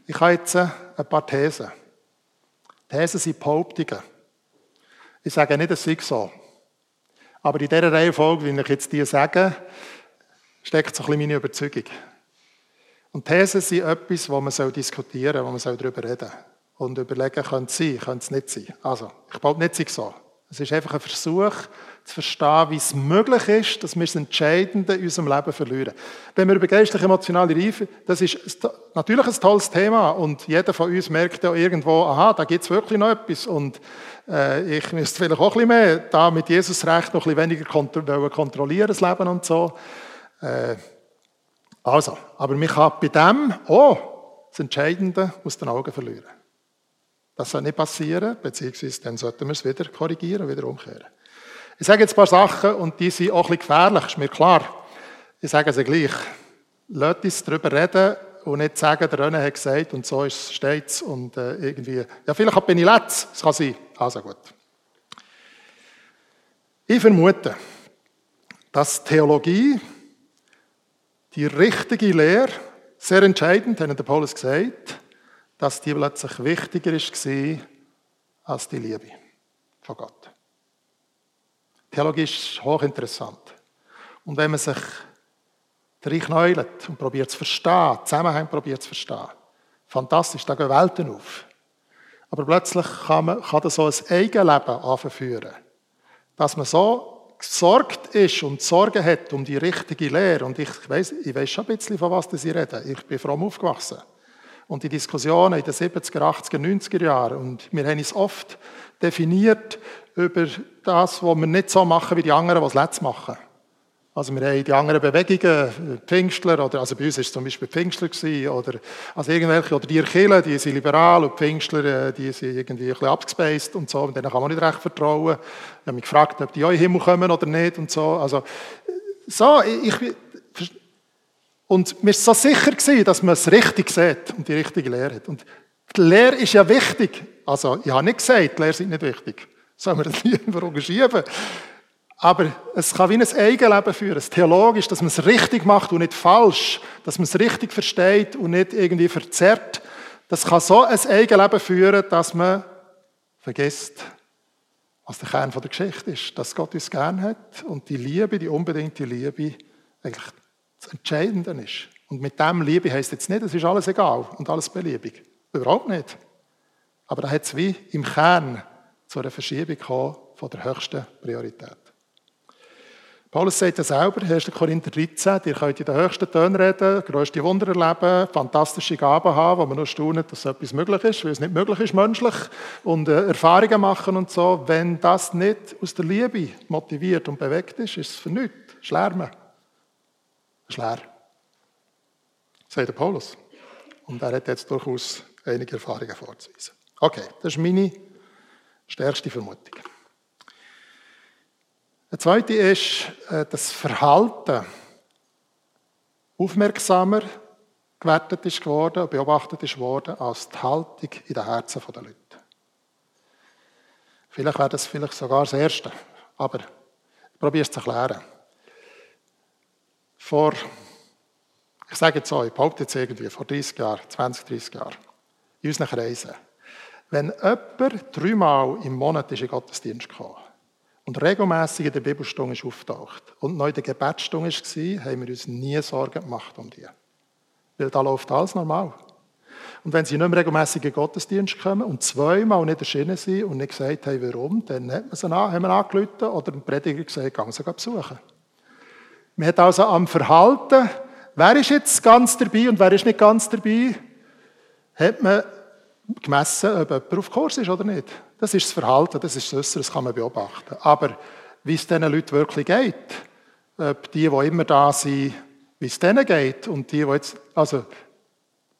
Ich habe jetzt ein paar Thesen. Thesen sind Behauptungen. Ich sage nicht, es sei so. Aber in dieser Reihenfolge, wie ich jetzt die sage, steckt so ein bisschen meine Überzeugung. Und Thesen sind etwas, wo man diskutieren soll, wo man darüber reden soll. Und überlegen, könnte es sein, könnte es nicht sein. Also, ich glaube nicht so. Es ist einfach ein Versuch, zu verstehen, wie es möglich ist, dass wir das Entscheidende in unserem Leben verlieren. Wenn wir über geistliche emotionale Reife, das ist natürlich ein tolles Thema und jeder von uns merkt ja irgendwo, aha, da gibt es wirklich noch etwas und äh, ich müsste vielleicht auch ein bisschen mehr da mit Jesus recht noch ein bisschen weniger kontrollieren, das Leben und so. Äh, also, aber man kann bei dem auch das Entscheidende aus den Augen verlieren. Das soll nicht passieren, beziehungsweise dann sollten wir es wieder korrigieren, wieder umkehren. Ich sage jetzt ein paar Sachen und die sind auch ein bisschen gefährlich, ist mir klar. Ich sage sie gleich. Lasst uns darüber reden und nicht sagen, der René hat gesagt und so steht es und äh, irgendwie, ja vielleicht bin ich letzt, das kann sein. Also gut. Ich vermute, dass Theologie die richtige Lehre, sehr entscheidend, hat der Paulus gesagt, dass die plötzlich wichtiger war als die Liebe von Gott. Theologie ist hochinteressant. Und wenn man sich reinknäulet und probiert zu verstehen, Zusammenhang probiert zu verstehen, fantastisch, da gehen Welten auf. Aber plötzlich kann, man, kann das so ein Eigenleben anführen, dass man so gesorgt ist und Sorge hat um die richtige Lehre, und ich weiß, ich weiß schon ein bisschen, von was Sie reden. Ich bin fromm aufgewachsen. Und die Diskussionen in den 70er, 80er, 90er Jahren, und wir haben es oft definiert über das, was wir nicht so machen wie die anderen, die es letzt machen. Also wir haben die anderen Bewegungen, Pfingstler, oder, also bei uns war es zum Beispiel Pfingstler, gewesen, oder, also irgendwelche, oder die Kirchen, die sind liberal, und Pfingstler, äh, die sind irgendwie ein bisschen abgespaced und so, und denen kann man nicht recht vertrauen. Ich habe mich gefragt, ob die auch in den Himmel kommen oder nicht und so. Also, so, ich, Und mir ist so sicher gewesen, dass man es richtig sieht und die richtige Lehre hat. Und die Lehre ist ja wichtig. Also, ich habe nicht gesagt, die Lehre ist nicht wichtig. Sollen wir das lieber schieben? Aber es kann wie ein Eigenleben führen, theologisch, dass man es richtig macht und nicht falsch, dass man es richtig versteht und nicht irgendwie verzerrt. Das kann so ein Eigenleben führen, dass man vergisst, was der Kern der Geschichte ist, dass Gott uns gern hat und die Liebe, die unbedingte Liebe, eigentlich das Entscheidende ist. Und mit dem Liebe heißt jetzt nicht, es ist alles egal und alles beliebig. Überhaupt nicht. Aber da hat es wie im Kern zu einer Verschiebung von der höchsten Priorität. Paulus sagt ja selber, 1. Korinther 13, ihr könnt in den höchsten Tönen reden, grösste Wunder erleben, fantastische Gaben haben, wo man nur staunt, dass etwas möglich ist, weil es nicht möglich ist menschlich, und äh, Erfahrungen machen und so. Wenn das nicht aus der Liebe motiviert und bewegt ist, ist es für nichts. Schlärmen ist leer. Sagt der Paulus. Und er hat jetzt durchaus einige Erfahrungen vorzuweisen. Okay, das ist meine stärkste Vermutung. Der zweite ist, äh, das Verhalten aufmerksamer gewertet ist geworden, beobachtet ist worden als die Haltung in den Herzen der Leute. Vielleicht wäre das vielleicht sogar das Erste, aber ich probiere es zu erklären. Vor, ich sage jetzt so, ich behaupte jetzt irgendwie, vor 30 Jahren, 20, 30 Jahren, in unseren Kreisen, wenn jemand dreimal im Monat in den Gottesdienst gekommen und regelmäßig in der Bibelstunde ist auftaucht und neu in der Gebetsstunde war, haben wir uns nie Sorgen gemacht um die. Weil da läuft alles normal. Und wenn sie nicht mehr regelmäßig in den Gottesdienst kommen und zweimal nicht erschienen sind und nicht gesagt haben, warum, dann hat man sie an, haben wir angerufen oder dem Prediger gesagt, gehen sie besuchen. Man hat also am Verhalten, wer ist jetzt ganz dabei und wer ist nicht ganz dabei, hat man gemessen, ob jemand auf Kurs ist oder nicht. Das ist das Verhalten, das ist das Äußere, das kann man beobachten. Aber wie es diesen Leuten wirklich geht, ob die, die immer da sind, wie es denen geht und die, die jetzt, also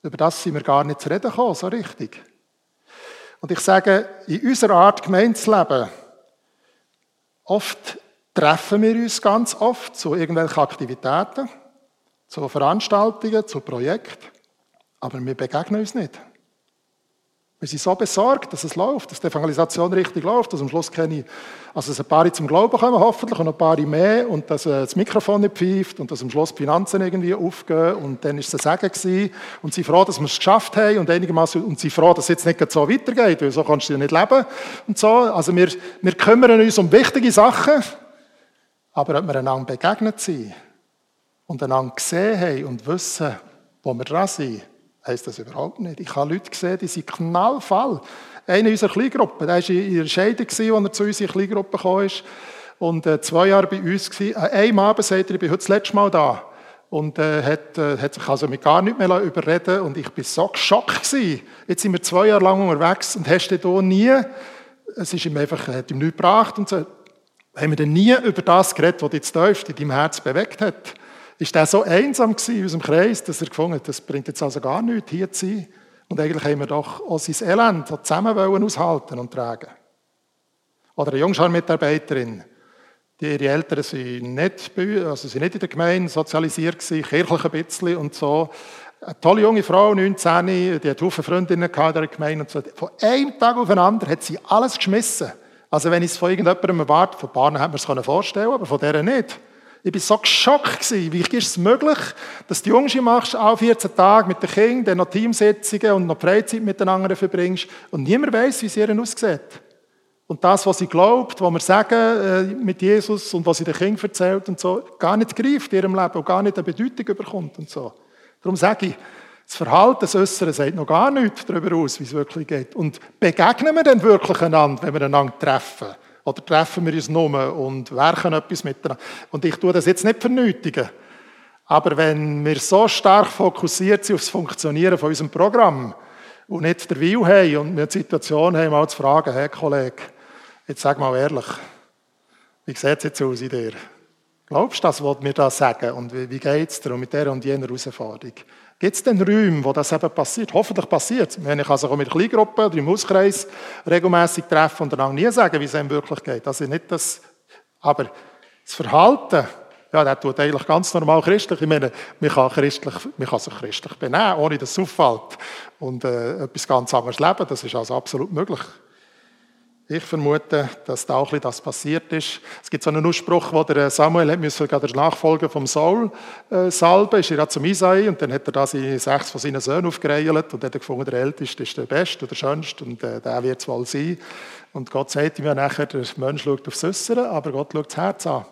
über das sind wir gar nicht zu reden gekommen, so richtig. Und ich sage, in unserer Art Gemeinsleben, oft treffen wir uns ganz oft zu irgendwelchen Aktivitäten, zu Veranstaltungen, zu Projekten, aber wir begegnen uns nicht. Wir sind so besorgt, dass es läuft, dass die Evangelisation richtig läuft, dass am Schluss keine, also dass ein paar zum Glauben kommen, hoffentlich, und ein paar mehr, und dass äh, das Mikrofon nicht pfeift, und dass am Schluss die Finanzen irgendwie aufgehen, und dann ist es ein Segen gewesen, und sie froh, dass wir es geschafft haben, und einigermaßen, und sie froh, dass es jetzt nicht so weitergeht, weil so kannst du ja nicht leben, und so. Also wir, wir kümmern uns um wichtige Sachen, aber ob wir einander begegnet sind und einander gesehen haben und wissen, wo wir dran sind, heisst das überhaupt nicht. Ich habe Leute gesehen, die sind knallfall. Einer unserer Kleingruppe, der war in der Scheidung, als er zu uns in die Kleingruppe kam. Und äh, zwei Jahre bei uns war. An einem Abend sagt er, ich bin heute das letzte Mal da. Und äh, hat, äh, hat sich also mit gar nichts mehr überreden Und ich war so geschockt. Gewesen. Jetzt sind wir zwei Jahre lang unterwegs und hast du hier nie, es ist ihm einfach, hat ihm nichts gebracht und so, haben wir denn nie über das geredet, was zu tief in deinem Herz bewegt hat ist er so einsam in unserem Kreis, dass er gefunden hat, das bringt jetzt also gar nichts, hier zu sein. Und eigentlich haben wir doch auch sein Elend zusammen wollen aushalten und tragen. Oder eine Jungschar-Mitarbeiterin, die ihre Eltern sind nicht, also sind nicht in der Gemeinde sozialisiert gewesen, kirchlich ein bisschen und so. Eine tolle junge Frau, 19, die hat viele Freundinnen in der Gemeinde und so. Von einem Tag auf den anderen hat sie alles geschmissen. Also wenn ich es von irgendjemandem erwarte, von Paaren hat man es vorstellen aber von der nicht. Ich war so geschockt. Wie ist es möglich, dass du Jungs machst, auch 14 Tage mit den Kindern, dann noch Teamsitzungen und noch Freizeit miteinander verbringst und niemand weiß, wie es ihr aussieht. Und das, was sie glaubt, was wir sagen äh, mit Jesus und was sie den Kindern erzählt und so, gar nicht greift in ihrem Leben und gar nicht eine Bedeutung überkommt und so. Darum sage ich, das Verhalten, das Äußere sagt noch gar nichts darüber aus, wie es wirklich geht. Und begegnen wir denn wirklich einander, wenn wir einander treffen? Oder treffen wir uns nur und werken etwas miteinander? Und ich tue das jetzt nicht vernötigen. Aber wenn wir so stark fokussiert sind auf das Funktionieren von unserem Programm und nicht der Will haben und wir die Situation haben, mal zu fragen, hey Kollege, jetzt sag mal ehrlich, wie sieht es jetzt aus in dir? Glaubst du das, was wir da sagen? Und wie, geht es dir mit der und jener Herausforderung? Gibt es denn Räume, wo das eben passiert? Hoffentlich passiert es. Ich kann sich auch mit Kleingruppen oder im Hauskreis regelmäßig treffen und dann nie sagen, wie es einem wirklich geht. Also nicht das, aber das Verhalten ja, der tut eigentlich ganz normal christlich. Ich meine, man kann, christlich, man kann sich christlich benehmen, ohne dass es auffällt. Und äh, etwas ganz anderes leben, das ist also absolut möglich. Ich vermute, dass da auch das passiert ist. Es gibt so einen Ausspruch, wo der Samuel hat der Nachfolger vom Saul äh, salben, ist er zum Isai und dann hat er da seine sechs von seinen Söhnen aufgereilt und hat gefunden, der Älteste ist der Beste der Schönste und äh, der wird es wohl sein. Und Gott sagt ihm ja nachher, der Mensch schaut aufs Äußere, aber Gott schaut das Herz an.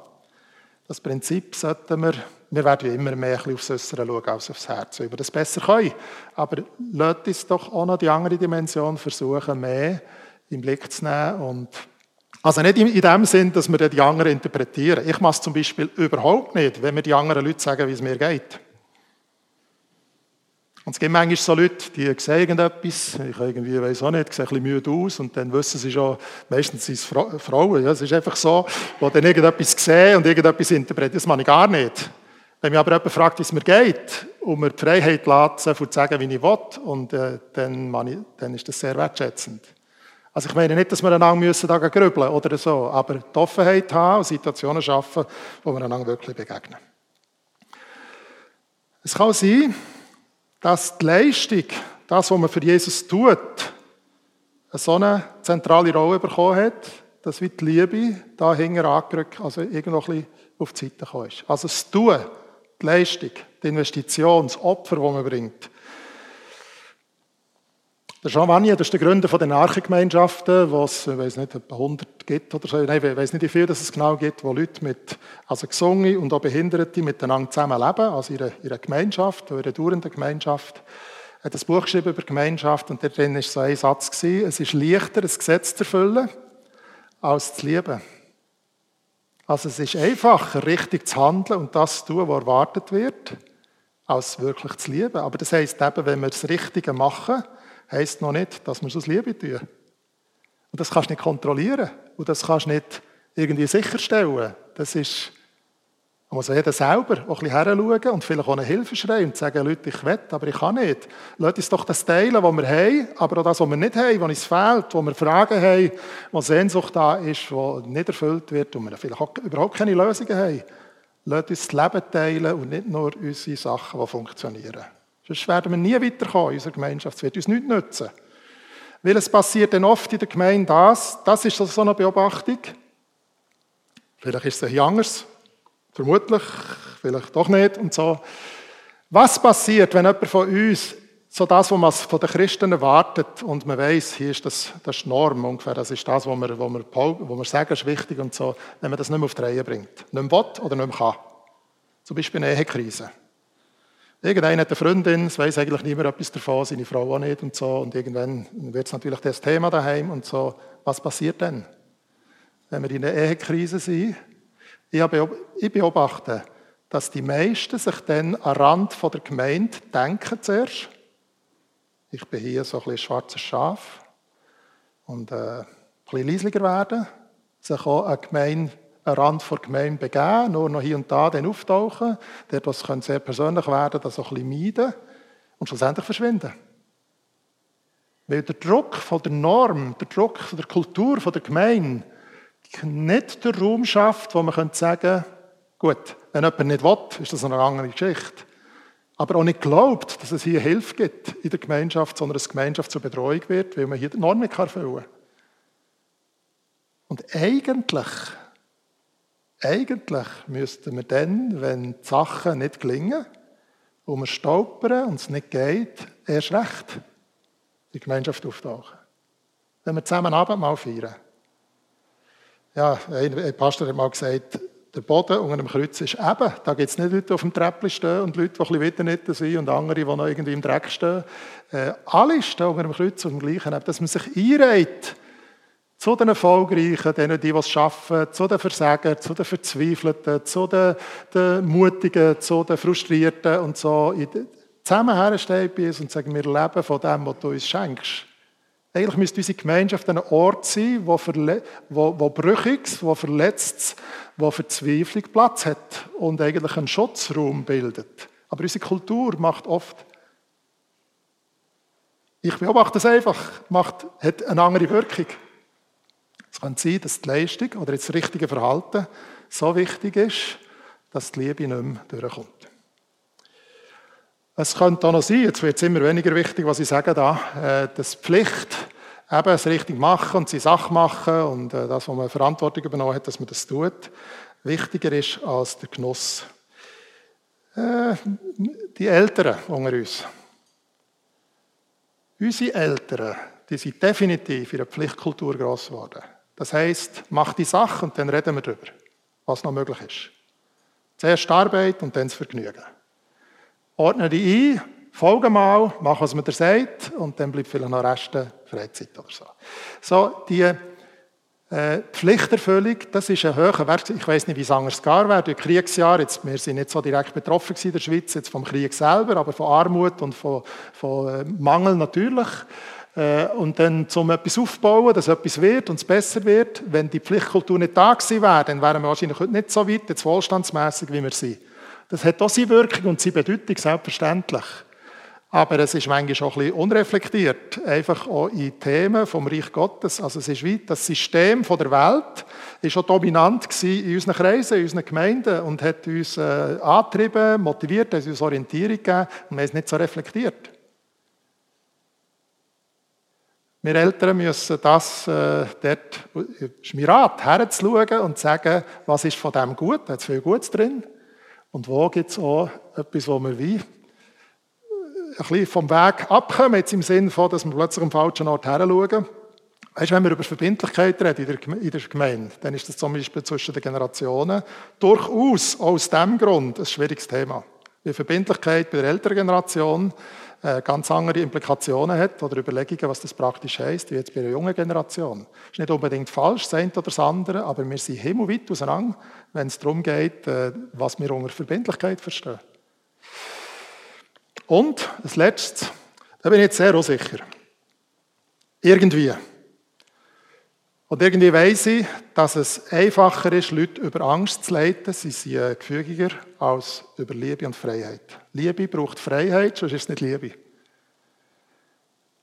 Das Prinzip sollten wir, wir werden immer mehr aufs Äußere schauen als aufs Herz, weil wir das besser können. Aber lasst uns doch auch noch die andere Dimension versuchen, mehr im Blick zu nehmen. Und also nicht in dem Sinn, dass wir die anderen interpretieren. Ich mache es zum Beispiel überhaupt nicht, wenn mir die anderen Leute sagen, wie es mir geht. Und es gibt manchmal so Leute, die sehen irgendetwas, ich irgendwie weiß auch nicht, sehen ein bisschen müde aus und dann wissen sie schon, meistens sind es Frauen, ja, es ist einfach so, die dann irgendetwas sehen und irgendetwas interpretieren, das mache ich gar nicht. Wenn mich aber jemand fragt, wie es mir geht und mir die Freiheit lässt, so zu sagen, wie ich will, und, äh, dann, ich, dann ist das sehr wertschätzend. Also ich meine nicht, dass wir einander müssen da grübeln oder so, aber die Offenheit haben und Situationen schaffen, wo wir einander wirklich begegnen. Es kann sein, dass die Leistung, das, was man für Jesus tut, eine so eine zentrale Rolle bekommen hat, dass wie die Liebe da hinten angerückt, also irgendwo ein bisschen auf die Seite gekommen ist. Also das Tun, die Leistung, die Investition, das Opfer, das man bringt, der Jean Vanier, das ist der Gründer der Archengemeinschaften, wo es, ich weiß nicht, etwa 100 gibt oder so. Nein, ich weiß nicht, wie viel es genau gibt, wo Leute mit, also Gesungen und auch Behinderte miteinander zusammenleben, also ihre, ihre Gemeinschaft, ihre dauernde Gemeinschaft. Er hat ein Buch geschrieben über Gemeinschaft und darin war so ein Satz gewesen, es ist leichter, ein Gesetz zu erfüllen, als zu lieben. Also es ist einfacher, richtig zu handeln und das zu tun, was erwartet wird, als wirklich zu lieben. Aber das heisst eben, wenn wir das Richtige machen, heisst noch nicht, dass wir es aus Liebe tun. Und das kannst du nicht kontrollieren. Und das kannst du nicht irgendwie sicherstellen. Das ist, man muss jeder selber auch ein bisschen heranschauen und vielleicht auch eine Hilfe schreien und sagen, Leute, ich will, aber ich kann nicht. Lasst uns doch das teilen, was wir haben, aber auch das, was wir nicht haben, was uns fehlt, wo wir Fragen haben, wo Sehnsucht da ist, die nicht erfüllt wird und wir vielleicht auch überhaupt keine Lösungen haben. Lasst uns das Leben teilen und nicht nur unsere Sachen, die funktionieren. Sonst werden wir nie weiterkommen in unserer Gemeinschaft. Es wird uns nichts nützen. Weil es passiert dann oft in der Gemeinde das, das ist so eine Beobachtung. Vielleicht ist es ein anders, vermutlich, vielleicht doch nicht und so. Was passiert, wenn jemand von uns so das, was man von den Christen erwartet und man weiß, hier ist das, das ist Norm ungefähr, das ist das, was wir, wir sagen, ist wichtig und so, wenn man das nicht mehr auf die Reihe bringt. Nicht mehr will oder nicht mehr kann. Zum Beispiel eine Ehekrise. Irgendeiner hat eine Freundin, es weiß eigentlich niemand etwas davon, seine Frau auch nicht und so. Und irgendwann wird es natürlich das Thema daheim und so. Was passiert dann? Wenn wir in einer Ehekrise sind, ich beobachte, dass die meisten sich dann am Rand der Gemeinde denken zuerst. Ich bin hier so ein bisschen schwarzes Schaf und äh, ein bisschen leislicher werden, sich auch eine Gemeinde Rand der Gemeinde begeben, nur noch hier und da dann auftauchen, dort, was sehr persönlich werden das auch ein bisschen meiden und schlussendlich verschwinden. Weil der Druck von der Norm, der Druck von der Kultur, von der Gemeinde nicht den Raum schafft, wo man könnte sagen gut, wenn jemand nicht will, ist das eine andere Geschichte. Aber auch nicht glaubt, dass es hier Hilfe gibt in der Gemeinschaft, sondern dass Gemeinschaft zur Betreuung wird, weil man hier die Norm nicht erfüllen kann. Und eigentlich eigentlich müssten wir dann, wenn die Sachen nicht gelingen und wir stolpern und es nicht geht, erst recht in die Gemeinschaft auftauchen. Wenn wir zusammen Abendmahl feiern. Ja, ein Pastor hat mal gesagt, der Boden unter dem Kreuz ist eben, da gibt es nicht Leute, die auf dem Treppchen stehen und Leute, die ein bisschen weiter nicht sind und andere, die noch irgendwie im Dreck stehen. Äh, alle stehen unter dem Kreuz und gleichen, dass man sich einreiht zu den Erfolgreichen, denen, die was schaffen, zu den Versagern, zu den Verzweifelten, zu den, den Mutigen, zu den Frustrierten und so. Zusammen herstehen bei uns und sagen, wir leben von dem, was du uns schenkst. Eigentlich müsste unsere Gemeinschaft ein Ort sein, wo, wo, wo Brüchiges, wo Verletztes, wo Verzweiflung Platz hat und eigentlich einen Schutzraum bildet. Aber unsere Kultur macht oft, ich beobachte es einfach, macht, hat eine andere Wirkung. Es kann sein, dass die Leistung oder das richtige Verhalten so wichtig ist, dass die Liebe nicht mehr durchkommt. Es könnte auch noch sein, jetzt wird es immer weniger wichtig, was ich sage da, äh, dass Pflicht, eben es richtig machen und seine Sache machen und äh, das, wo man Verantwortung übernommen hat, dass man das tut, wichtiger ist als der Genuss. Äh, die Älteren unter uns. Unsere Eltern, die sind definitiv in der Pflichtkultur groß geworden. Das heisst, mach die Sache und dann reden wir darüber, was noch möglich ist. Zuerst Arbeit und dann das Vergnügen ordne dich ein, folge mal, mach, was man dir sagt, und dann bleibt vielleicht noch Reste Freizeit oder so. So, die äh, Pflichterfüllung, das ist ein hoher Wert. Ich weiß nicht, wie es anders gar wäre. Durch Kriegsjahr, jetzt, wir sind nicht so direkt betroffen in der Schweiz, jetzt vom Krieg selber, aber von Armut und von, von äh, Mangel natürlich. Äh, und dann zum etwas aufbauen, dass etwas wird und es besser wird. Wenn die Pflichtkultur nicht da gewesen wäre, dann wären wir wahrscheinlich heute nicht so weit, jetzt wohlstandsmässig, wie wir sind. Das hat auch seine Wirkung und seine Bedeutung, selbstverständlich. Aber es ist manchmal auch ein bisschen unreflektiert, einfach auch in Themen vom Reich Gottes. Also es ist wie das System der Welt ist auch dominant in unseren Kreisen, in unseren Gemeinden und hat uns äh, angetrieben, motiviert, hat uns Orientierung gegeben und wir haben es nicht so reflektiert. Wir Eltern müssen das äh, dort, ist mir Rat, herzuschauen und sagen, was ist von dem gut, hat es viel Gutes drin. Und wo gibt es auch etwas, wo wir wie ein bisschen vom Weg abkommen, jetzt im Sinne von, dass wir plötzlich am falschen Ort her schauen. Weißt, wenn wir über Verbindlichkeit reden in der Gemeinde, dann ist das zum Beispiel zwischen den Generationen durchaus aus diesem Grund ein schwieriges Thema. Die Verbindlichkeit bei der älteren Generation äh, ganz andere Implikationen hat oder Überlegungen, was das praktisch heißt, wie jetzt bei der jungen Generation. Das ist nicht unbedingt falsch, das eine oder das andere, aber wir sind himmelweit auseinander, wenn es darum geht, äh, was wir unter Verbindlichkeit verstehen. Und das Letzte, da bin ich jetzt sehr unsicher. Irgendwie. Und irgendwie weiss ich, dass es einfacher ist, Leute über Angst zu leiten. Sie sind äh, gefügiger als über Liebe und Freiheit. Liebe braucht Freiheit, sonst ist es nicht Liebe.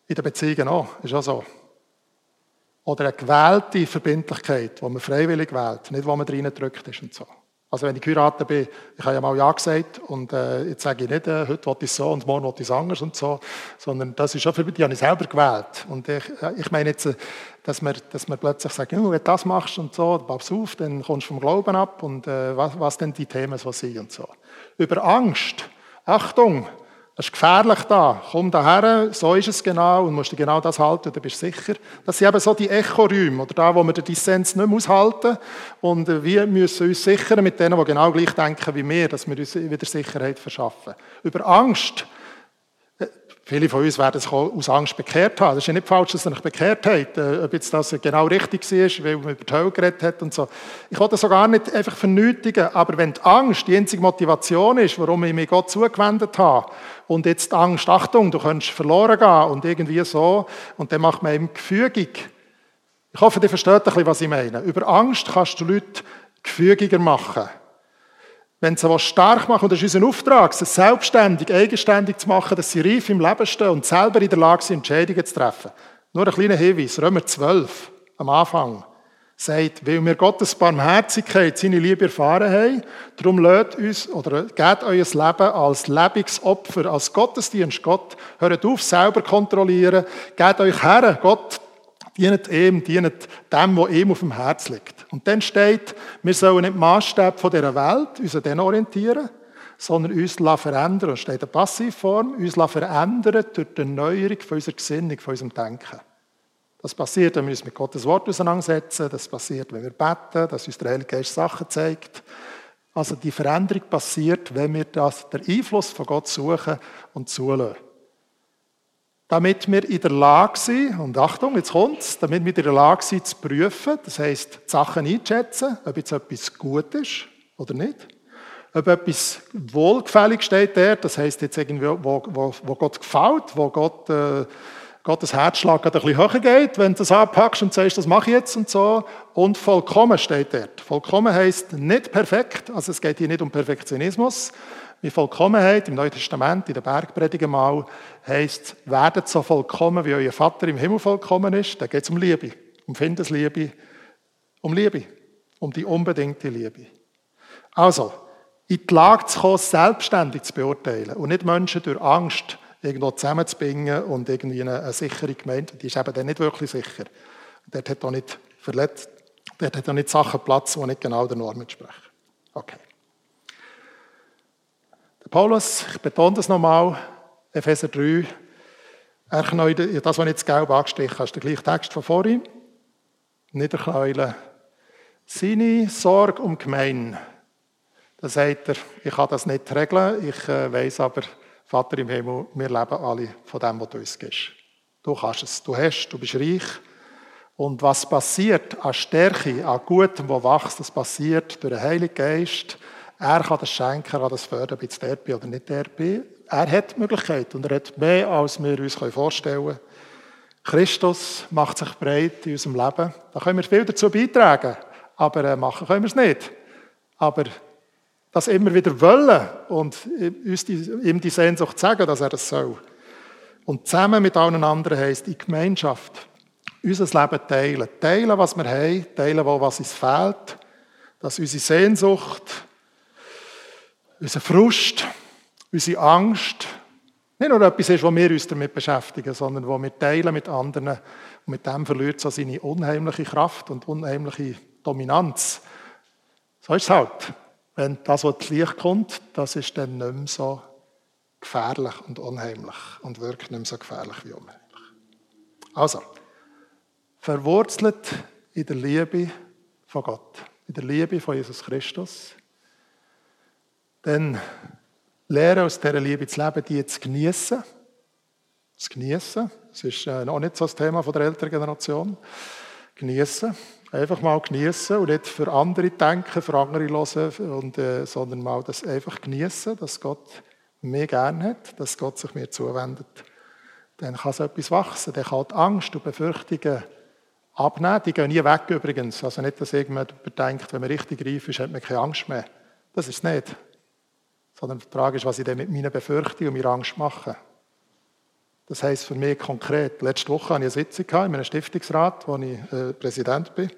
In den Beziehungen auch, ist auch so. Oder eine gewählte Verbindlichkeit, die man freiwillig wählt, nicht wo man reingedrückt ist und so. Also wenn ich geheiratet bin, ich habe ja mal Ja gesagt und äh, jetzt sage ich nicht, äh, heute will ich so und morgen will ich es anders und so, sondern das ist schon für mich, die habe ich selber gewählt. Und ich, äh, ich meine jetzt, äh, dass man, dass man plötzlich sagt, wenn du das machst und so, pass auf, dann kommst du vom Glauben ab und äh, was, was denn die Themen so sind und so. Über Angst, Achtung, das ist gefährlich da. Komm daher, so ist es genau und musst du genau das halten, dann bist du sicher. Das sind eben so die Echoräume oder da, wo wir den Dissens nicht mehr aushalten und äh, wir müssen uns sichern mit denen, die genau gleich denken wie wir, dass wir uns wieder Sicherheit verschaffen. Über Angst Viele von uns werden sich aus Angst bekehrt haben. Das ist ja nicht falsch, dass ihr euch bekehrt habt, äh, ob jetzt das genau richtig war, weil man über die Hölle geredet hat und so. Ich wollte das auch gar nicht einfach vernötigen, aber wenn die Angst die einzige Motivation ist, warum ich mich Gott zugewendet habe, und jetzt Angst, Achtung, du könntest verloren gehen und irgendwie so, und dann macht man eben gefügig. Ich hoffe, ihr versteht ein bisschen, was ich meine. Über Angst kannst du Leute gefügiger machen. Wenn sie was stark machen, und das ist unser Auftrag, sie selbstständig, eigenständig zu machen, dass sie reif im Leben stehen und selber in der Lage sind, Entscheidungen zu treffen. Nur ein kleiner Hinweis, Römer 12, am Anfang, sagt, weil wir Gottes Barmherzigkeit, seine Liebe erfahren haben, darum lädt uns, oder geht euer Leben als Lebensopfer, als Gottesdienst Gott. Hört auf, selber kontrollieren, geht euch her, Gott Dient ihm, dient dem, was ihm auf dem Herz liegt. Und dann steht, wir sollen nicht Maßstab von dieser Welt uns an den orientieren, sondern uns verändern. Das steht in Passivform, uns verändern durch die Erneuerung unserer Gesinnung, von unserem Denken. Das passiert, wenn wir uns mit Gottes Wort auseinandersetzen. Das passiert, wenn wir beten, dass uns der Heilige Geist Sachen zeigt. Also die Veränderung passiert, wenn wir das, den Einfluss von Gott suchen und zulassen damit wir in der Lage sind, und Achtung, jetzt kommt's, damit wir in der Lage sind zu prüfen, das heisst, die Sachen einzuschätzen, ob jetzt etwas gut ist oder nicht. Ob etwas wohlgefällig steht der, das heisst jetzt irgendwie, wo, wo, wo Gott gefällt, wo Gott, äh, Gottes Herzschlag ein bisschen höher geht, wenn du das anpackst und sagst, das mache ich jetzt und so. Und vollkommen steht dort. Vollkommen heisst nicht perfekt, also es geht hier nicht um Perfektionismus, wie Vollkommenheit im Neuen Testament, in der Bergpredigen mal, heisst, werdet so vollkommen, wie euer Vater im Himmel vollkommen ist. Da geht es um Liebe, um Findesliebe, um Liebe, um die unbedingte Liebe. Also, in die Lage zu kommen, selbstständig zu beurteilen und nicht Menschen durch Angst irgendwo zusammenzubringen und irgendwie eine, eine sichere Gemeinde, die ist eben dann nicht wirklich sicher. Dort hat auch nicht verletzt, dort hat auch nicht Sachen Platz, die nicht genau der Norm entsprechen. Okay. Der Paulus, ich betone das nochmal, Epheser 3, er knäude, das, was ich jetzt gelb angestrichen habe, ist der gleiche Text von vorhin. Niederknäulen. Seine Sorge um Gemein. Da sagt er, ich kann das nicht regeln, ich äh, weiß aber, Vater im Himmel, wir leben alle von dem, was du uns gibst. Du kannst es, du hast, du bist reich. Und was passiert an Stärke, an Gutem, wo wächst, das passiert durch den Heiligen Geist. Er kann das schenken, er kann das fördern, ob jetzt der bin oder nicht der bin. Er hat die Möglichkeit und er hat mehr, als wir uns vorstellen können. Christus macht sich breit in unserem Leben. Da können wir viel dazu beitragen, aber äh, machen können wir es nicht. Aber das immer wieder wollen und uns die, ihm die Sehnsucht sagen, dass er das soll. Und zusammen mit allen anderen heisst die Gemeinschaft unser Leben teilen. Teilen, was wir haben, teilen, was uns fehlt, dass unsere Sehnsucht, unser Frust, unsere Angst nicht nur etwas ist, wo wir uns damit beschäftigen, sondern wo wir teilen mit anderen und mit dem verliert so seine unheimliche Kraft und unheimliche Dominanz. So ist es halt. Wenn das, was ins Licht kommt, das ist dann nicht mehr so gefährlich und unheimlich und wirkt nicht mehr so gefährlich wie unheimlich. Also, verwurzelt in der Liebe von Gott, in der Liebe von Jesus Christus, dann lernen, aus dieser Liebe zu leben, die zu genießen. Zu genießen. Das ist äh, noch nicht so das Thema der älteren Generation. Genießen. Einfach mal genießen und nicht für andere denken, für andere hören, und, äh, sondern mal das einfach genießen, dass Gott mich gern hat, dass Gott sich mir zuwendet. Dann kann so etwas wachsen. Dann kann die Angst und Befürchtungen abnehmen. Die gehen nie weg übrigens. Also nicht, dass irgendjemand denkt, wenn man richtig reif ist, hat man keine Angst mehr. Das ist es nicht. Sondern die Frage ist, was ich denn mit meinen Befürchtungen und meiner Angst mache. Das heisst für mich konkret, letzte Woche hatte ich eine Sitzung in einem Stiftungsrat, wo ich äh, Präsident bin.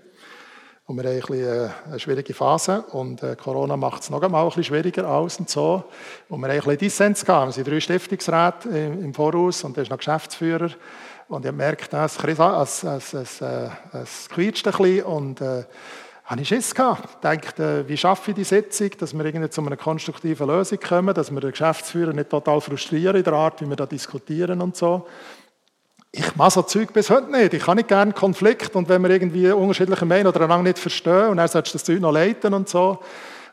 Und wir haben ein bisschen, äh, eine schwierige Phase und äh, Corona macht es noch einmal ein bisschen schwieriger aus und so. Und wir haben ein bisschen Dissens gehabt. Wir sind drei Stiftungsräte im, Voraus und da ist noch Geschäftsführer. Und ich gemerkt, es, es, äh, quietscht ein bisschen und äh, habe ich Schiss gehabt. Ich dachte, wie schaffe ich die Sitzung, dass wir irgendwie zu einer konstruktiven Lösung kommen, dass wir den Geschäftsführer nicht total frustrieren in der Art, wie wir da diskutieren und so ich mache so Zeug bis heute nicht. Ich habe nicht gerne Konflikt und wenn wir irgendwie unterschiedliche meinen oder einander nicht verstehen und er sagt, das Zeug noch leiten und so,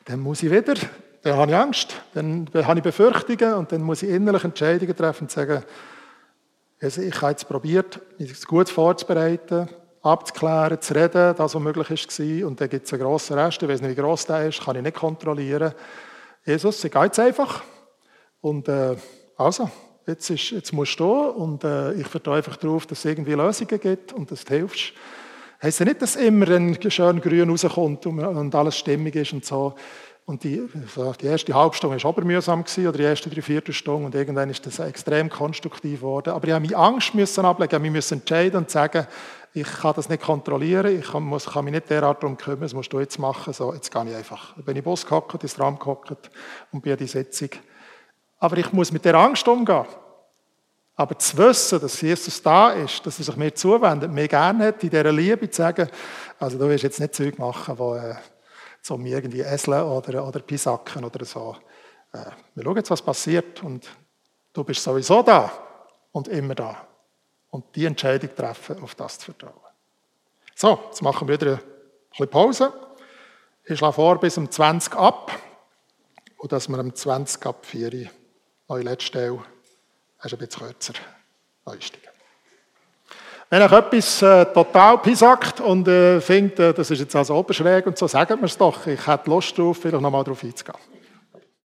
dann muss ich wieder, dann habe ich Angst, dann habe ich Befürchtungen und dann muss ich innerlich Entscheidungen treffen und sagen, also ich habe jetzt probiert, mich gut vorzubereiten, abzuklären, zu reden, das, was möglich war. Und dann gibt es einen grossen Rest, ich weiß nicht, wie gross der ist, kann ich nicht kontrollieren. Jesus, ich gehe jetzt einfach. Und äh, also, jetzt, ist, jetzt musst du und äh, ich vertraue einfach darauf, dass es irgendwie Lösungen gibt und dass du hilfst. Heißt ja nicht, dass immer ein schön grün rauskommt und, alles stimmig ist und so. Und die, die erste Halbstunde war aber mühsam gewesen, oder die erste Dreiviertelstunde und irgendwann ist das extrem konstruktiv geworden. Aber ich musste meine Angst müssen ablegen, ich musste entscheiden und sagen, ich kann das nicht kontrollieren, ich kann, muss, kann mich nicht derart darum kümmern, das musst du jetzt machen, so, jetzt gehe ich einfach. Dann bin ich Bus gehockt, ins Tram gehockt und bin an die Sitzung aber ich muss mit der Angst umgehen. Aber zu wissen, dass Jesus da ist, dass er sich mir zuwendet, mir gerne hat, in dieser Liebe zu sagen, also du wirst jetzt nicht Zeug machen, wo, äh, zum irgendwie Eseln oder, oder Pisacken oder so. Äh, wir schauen jetzt, was passiert und du bist sowieso da und immer da. Und die Entscheidung treffen, auf das zu vertrauen. So, jetzt machen wir wieder ein bisschen Pause. Ich schlage vor, bis um 20 ab und dass wir um 20 ab 4 Neue letzte Stelle, ist ein bisschen kürzer, einsteigen. Wenn euch etwas äh, total pisackt und äh, findet, äh, das ist jetzt also oberschräg und so, sagt mir es doch. Ich hätte Lust drauf, vielleicht nochmal darauf einzugehen.